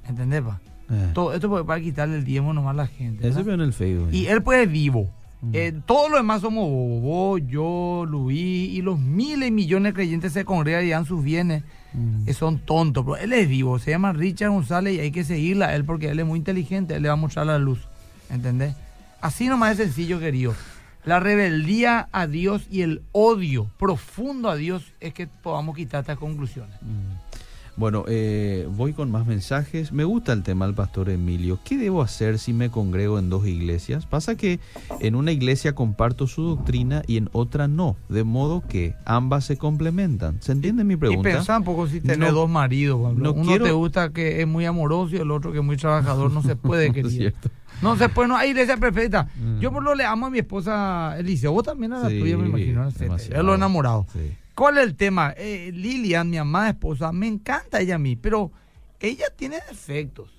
¿Entendés, pa? Eh. Todo esto para quitarle el diezmo nomás a la gente. ¿verdad? veo en el Facebook. Y él pues es vivo. Mm. Eh, todos los demás somos bobos. Vos, yo, Luis y los miles y millones de creyentes se congregan y dan sus bienes. Mm. que son tontos. Pero él es vivo. Se llama Richard González y hay que seguirla a él porque él es muy inteligente. Él le va a mostrar la luz. ¿Entendés? Así nomás es sencillo, querido. La rebeldía a Dios y el odio profundo a Dios es que podamos quitar estas conclusiones. Mm. Bueno, eh, voy con más mensajes. Me gusta el tema del pastor Emilio. ¿Qué debo hacer si me congrego en dos iglesias? Pasa que en una iglesia comparto su doctrina y en otra no, de modo que ambas se complementan. ¿Se entiende mi Y pregunta? pensá un poco si tenés No- dos maridos. no Uno quiero- te gusta que es muy amoroso y el otro que es muy trabajador. No se puede, cierto. No se puede, no hay iglesia perfecta. Mm. Yo por lo le amo a mi esposa Eliseo. Vos también a la Sí, tuya, me imagino. Es lo enamorado. Sí. ¿Cuál es el tema? Eh, Lilian, mi amada esposa, me encanta ella a mí, pero ella tiene defectos.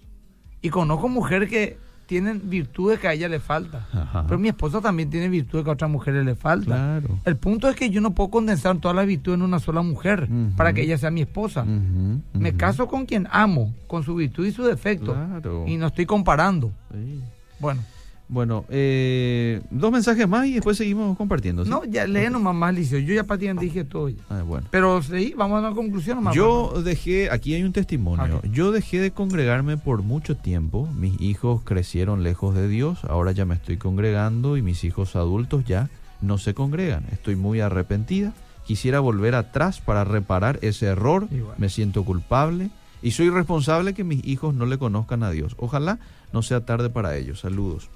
Y conozco mujeres que tienen virtudes que a ella le falta. Ajá. Pero mi esposa también tiene virtudes que a otras mujeres le falta. Claro. El punto es que yo no puedo condensar todas las virtudes en una sola mujer para que ella sea mi esposa. Me caso con quien amo, con su virtud y su defecto. Claro. Y no estoy comparando. Sí. Bueno, Bueno, eh, dos mensajes más y después seguimos compartiendo. ¿sí? no, ya lee nomás más, Liceo. Yo ya prácticamente dije todo ya. Ah, bueno. Pero sí, vamos a una conclusión nomás. Yo dejé, aquí hay un testimonio, yo dejé de congregarme por mucho tiempo, mis hijos crecieron lejos de Dios, ahora ya me estoy congregando y mis hijos adultos ya no se congregan, estoy muy arrepentida, quisiera volver atrás para reparar ese error, me siento culpable y soy responsable que mis hijos no le conozcan a Dios, ojalá no sea tarde para ellos, saludos.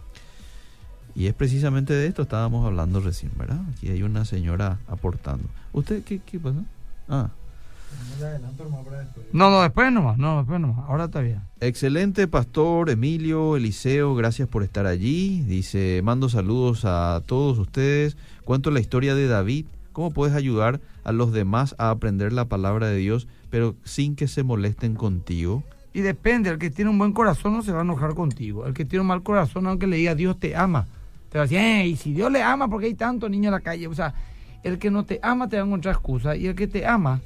Y es precisamente de esto estábamos hablando recién, ¿verdad? Aquí hay una señora aportando. ¿Usted qué, qué pasa? Ah. No, no, después nomás, no, después nomás. Ahora está bien. Excelente, Pastor Emilio, Eliseo, gracias por estar allí. Dice, mando saludos a todos ustedes. Cuento la historia de David. ¿Cómo puedes ayudar a los demás a aprender la palabra de Dios, pero sin que se molesten contigo? Y depende, el que tiene un buen corazón no se va a enojar contigo. El que tiene un mal corazón, aunque le diga Dios te ama, te va a decir, "Ey, y si Dios le ama, porque hay tantos niños en la calle? O sea, el que no te ama te va a encontrar excusas y el que te ama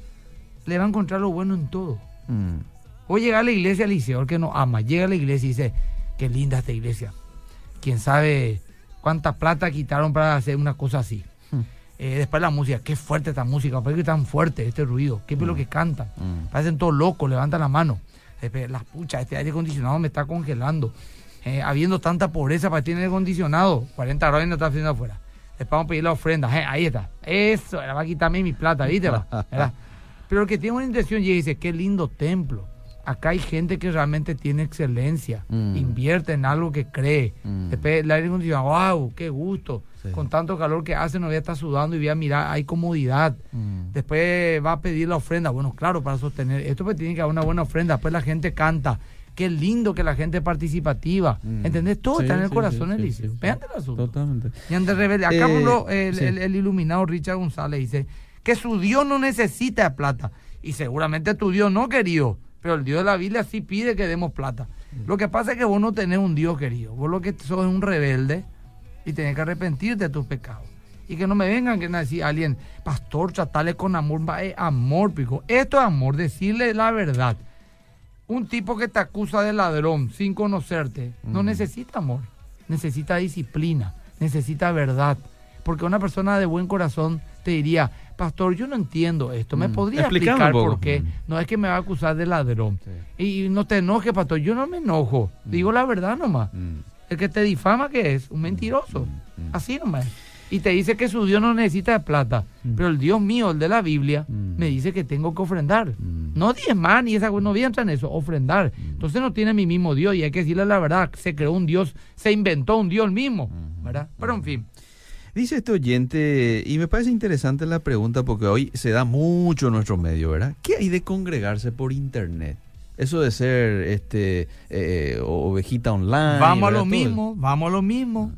le va a encontrar lo bueno en todo. Mm, O llega a la iglesia, Eliseo, el que no ama, llega a la iglesia y dice, qué linda esta iglesia. Quién sabe cuánta plata quitaron para hacer una cosa así. Hmm. Eh, después la música, qué fuerte esta música, ¿por qué tan fuerte este ruido? ¿Qué es lo que cantan? mm. Parecen todos locos, levantan la mano. Después, Las puchas, este aire acondicionado me está congelando. Eh, habiendo tanta pobreza para tener acondicionado, 40 grados no está haciendo afuera. Después vamos a pedir la ofrenda. Eh, ahí está. Eso, era, va a quitarme mi plata, ¿viste? ¿Verdad? Pero el que tiene una intención y dice, qué lindo templo. Acá hay gente que realmente tiene excelencia, Mm. invierte en algo que cree. Mm. Después el aire acondicionado, wow, qué gusto. Sí. Con tanto calor que hace, no voy a estar sudando y voy a mirar, hay comodidad. Mm. Después va a pedir la ofrenda. Bueno, claro, para sostener esto pues tiene que haber una buena ofrenda. Después la gente canta. Qué lindo que la gente es participativa. Mm. ¿Entendés? Todo Sí, está en el sí, corazón, sí, sí. Véate el asunto. Totalmente. Y ante rebelde. Acá Eh, el, sí. el- el iluminado Richard González dice que su Dios no necesita plata. Y seguramente tu Dios no, querido. Pero el Dios de la Biblia sí pide que demos plata. Mm. Lo que pasa es que vos no tenés un Dios, querido. Vos lo que sos es un rebelde y tenés que arrepentirte de tus pecados. Y que no me vengan que decir alguien, pastor, tratarle con amor, va, es amor, pico. Esto es amor, decirle la verdad. Un tipo que te acusa de ladrón sin conocerte, no necesita amor, necesita disciplina, necesita verdad. Porque una persona de buen corazón te diría, pastor, yo no entiendo esto, ¿me Mm. podría explicar por qué? Mm. No es que me va a acusar de ladrón. Sí. Y no te enojes, pastor, yo no me enojo, digo la verdad nomás. Mm. El que te difama, ¿qué es? Un mentiroso. Mm. Así nomás. Y te dice que su Dios no necesita de plata. Mm. Pero el Dios mío, el de la Biblia, Mm. me dice que tengo que ofrendar. Mm. No diezmar ni esa cosa, no voy a entrar en eso, ofrendar. Entonces no tiene mi mismo Dios y hay que decirle la verdad. Se creó un Dios, se inventó un Dios mismo. ¿Verdad? Pero en fin. Dice este oyente, y me parece interesante la pregunta porque hoy se da mucho en nuestro medio, ¿verdad? ¿Qué hay de congregarse por internet? Eso de ser este eh, ovejita online. Vamos a lo mismo, vamos a lo mismo.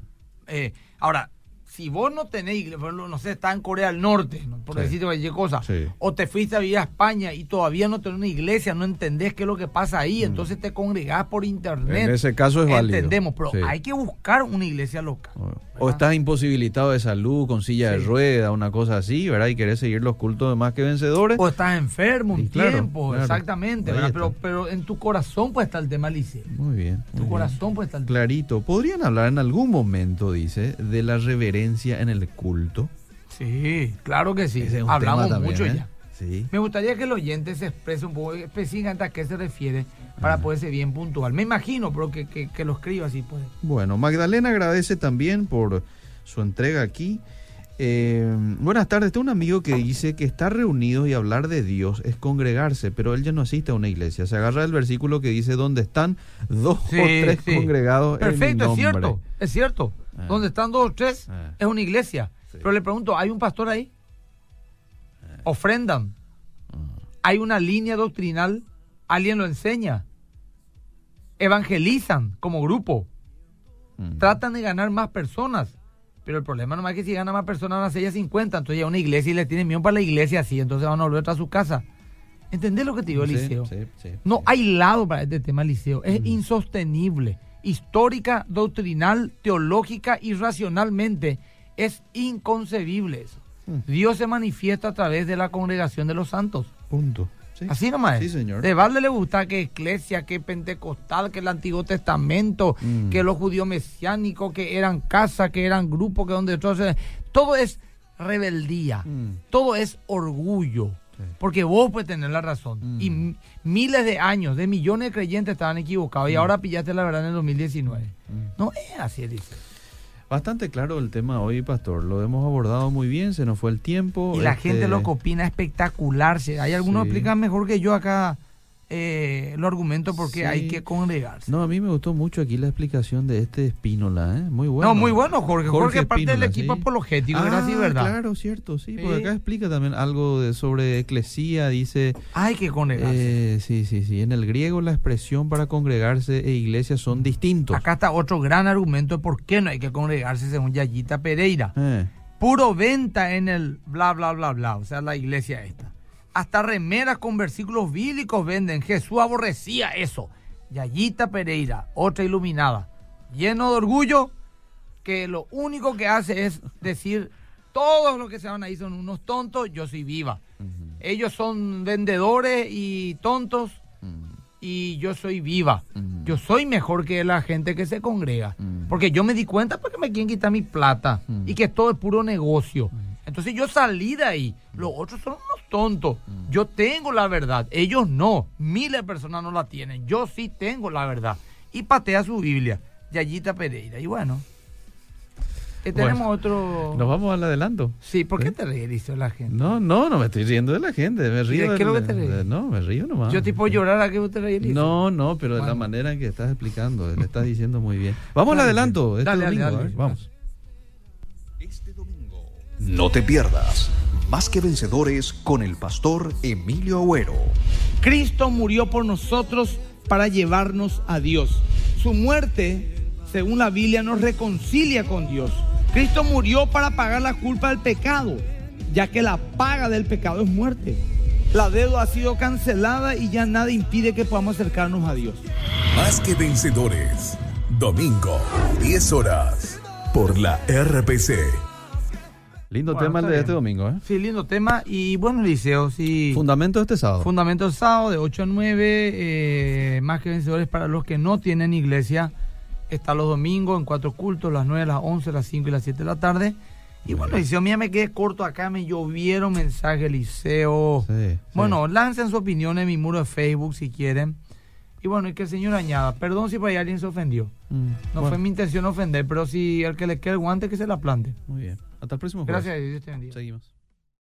Eh, ahora, si vos no tenés, iglesia, no sé, está en Corea del Norte, ¿no? por Sí. decirte cualquier cosa, Sí. o te fuiste a vivir a España y todavía no tenés una iglesia, no entendés qué es lo que pasa ahí, entonces te congregás por internet. Mm. En ese caso es válido. Entendemos, pero Sí. hay que buscar una iglesia local. O, o estás imposibilitado de salud, con silla de rueda, una cosa así, ¿verdad? Y querés seguir los cultos de más que vencedores. O estás enfermo un claro, tiempo, claro. exactamente, ¿verdad? Pero, pero en tu corazón puede estar el tema liceo. Muy bien. En tu bien. corazón puede estar el tema. Clarito. ¿Podrían hablar en algún momento, dice, de la reverencia en el culto? Sí, claro que sí. Es Hablamos también, mucho ¿eh? ya. Sí. Me gustaría que el oyente se exprese un poco específicamente a qué se refiere para poder ser bien puntual. Me imagino, pero que, que, que lo escriba así pues. Bueno, Magdalena agradece también por su entrega aquí. Eh, buenas tardes, tengo un amigo que dice que estar reunidos y hablar de Dios es congregarse, pero él ya no asiste a una iglesia. Se agarra el versículo que dice donde están dos Sí, o tres sí. congregados Perfecto, en es mi nombre. cierto, es cierto. Ah. Donde están dos o tres Ah. es una iglesia. Sí. Pero le pregunto, ¿hay un pastor ahí? Ofrendan. Ah. Hay una línea doctrinal, alguien lo enseña. Evangelizan como grupo. Mm. tratan de ganar más personas. Pero el problema nomás es que si gana más personas van a ser ya 50, entonces ya una iglesia y le tienen miedo para la iglesia así, entonces van a volver a su casa. ¿Entendés lo que te digo, Sí, Liceo? sí, sí, no hay lado para este tema, Liceo. Es insostenible. Histórica, doctrinal, teológica y racionalmente es inconcebible eso. Mm. Dios se manifiesta a través de la congregación de los santos. Punto. Sí. Así nomás. Sí, señor. De Valde le gusta que iglesia, que pentecostal, que el Antiguo Testamento, Mm. que los judíos mesiánicos, que eran casa, que eran grupo, que donde entonces todo es rebeldía, Mm. todo es orgullo. Porque vos puedes tener la razón. Mm. Y miles de años, de millones de creyentes estaban equivocados. Y ahora pillaste la verdad en el 2019. Mm. No es así, dice. Bastante claro el tema hoy, pastor. Lo hemos abordado muy bien, se nos fue el tiempo. Y la Este, gente lo que opina espectacular. Hay algunos Sí. que explican mejor que yo acá eh, lo argumento porque Sí. hay que congregarse. No, a mí me gustó mucho aquí la explicación de este Espínola, ¿eh? Muy bueno. No, muy bueno, Jorge. Jorge, es parte del equipo sí. apologético, ah, ¿verdad? Sí, ¿verdad? Claro, cierto, sí, porque acá explica también algo de, sobre eclesía, dice, Hay que congregarse. eh, sí, sí, sí, en el griego la expresión para congregarse e iglesia son distintos. Acá está otro gran argumento de por qué no hay que congregarse según Yayita Pereira. Eh, Puro venta en el bla, bla, bla, bla. O sea, la iglesia esta. Hasta remeras con versículos bíblicos venden. Jesús aborrecía eso. Yayita Pereira, otra iluminada, lleno de orgullo, que lo único que hace es decir, todos los que se van ahí son unos tontos, yo soy viva. Ellos son vendedores y tontos y yo soy viva. Yo soy mejor que la gente que se congrega. Porque yo me di cuenta porque me quieren quitar mi plata y que todo es puro negocio. Entonces yo salí de ahí. Los otros son unos tontos. Yo tengo la verdad. Ellos no. Miles de personas no la tienen. Yo sí tengo la verdad. Y patea su Biblia. Yayita Pereira. Y bueno. eh, tenemos Bueno, otro. Nos vamos al adelanto. Sí, ¿por qué ¿Eh? te ríes, dice la gente? No, no, no me estoy riendo de la gente, me río. de qué es lo que te ríes? de- No, me río nomás. Yo tipo llorar a que usted ríe. No, no, pero de la manera en que estás explicando, le estás diciendo muy bien. Vamos al adelanto, este dale, dale, domingo, dale. a ver, vamos. No te pierdas. Más que vencedores con el pastor Emilio Agüero. Cristo murió por nosotros para llevarnos a Dios. Su muerte, según la Biblia, nos reconcilia con Dios. Cristo murió para pagar la culpa del pecado, ya que la paga del pecado es muerte. La deuda ha sido cancelada y ya nada impide que podamos acercarnos a Dios. Más que vencedores. Domingo, 10 horas. Por la RPC. Lindo Bueno, tema el de bien. este domingo, ¿eh? Sí, lindo tema. Y bueno, Liceo, sí. Fundamento este sábado. Fundamento sábado de 8 a 9, eh, más que vencedores para los que no tienen iglesia. Está los domingos en cuatro cultos, las 9, las 11, las 5 y las 7 de la tarde. Y bueno, Liceo, mía me quedé corto acá, me llovieron mensajes, Liceo. Sí, sí. Bueno, lancen su opinión en mi muro de Facebook si quieren. Y bueno, y que el señor añada, perdón si por ahí alguien se ofendió. Mm, No bueno, fue mi intención ofender, pero si el que le quede el guante, que se la plante. Muy bien. Hasta el próximo jueves. Gracias, Dios te bendiga. Seguimos.